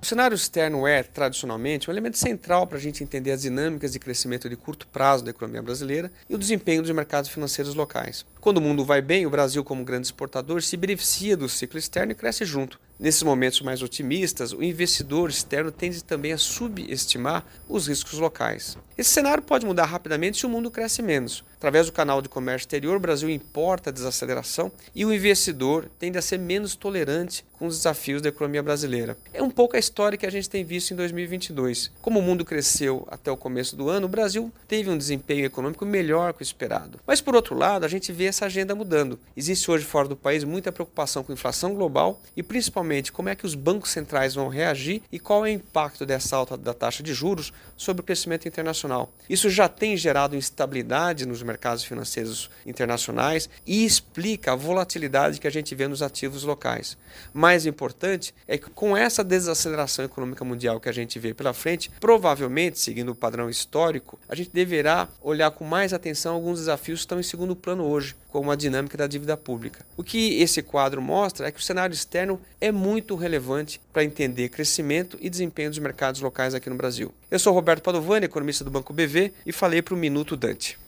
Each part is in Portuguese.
O cenário externo é, tradicionalmente, um elemento central para a gente entender as dinâmicas de crescimento de curto prazo da economia brasileira e o desempenho dos mercados financeiros locais. Quando o mundo vai bem, o Brasil, como grande exportador, se beneficia do ciclo externo e cresce junto. Nesses momentos mais otimistas, o investidor externo tende também a subestimar os riscos locais. Esse cenário pode mudar rapidamente se o mundo cresce menos. Através do canal de comércio exterior, o Brasil importa a desaceleração e o investidor tende a ser menos tolerante com os desafios da economia brasileira. É um pouco a história que a gente tem visto em 2022. Como o mundo cresceu até o começo do ano, o Brasil teve um desempenho econômico melhor que o esperado. Mas, por outro lado, a gente vê essa agenda mudando. Existe hoje fora do país muita preocupação com inflação global e, principalmente, como é que os bancos centrais vão reagir e qual é o impacto dessa alta da taxa de juros sobre o crescimento internacional. Isso já tem gerado instabilidade nos mercados financeiros internacionais e explica a volatilidade que a gente vê nos ativos locais. Mais importante é que com essa desaceleração econômica mundial que a gente vê pela frente, provavelmente, seguindo o padrão histórico, a gente deverá olhar com mais atenção alguns desafios que estão em segundo plano hoje, como a dinâmica da dívida pública. O que esse quadro mostra é que o cenário externo é muito relevante para entender crescimento e desempenho dos mercados locais aqui no Brasil. Eu sou Roberto Padovani, economista do Banco BV, e falei para o Minuto Dante.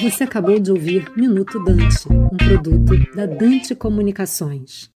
Você acabou de ouvir Minuto Dante, um produto da Dante Comunicações.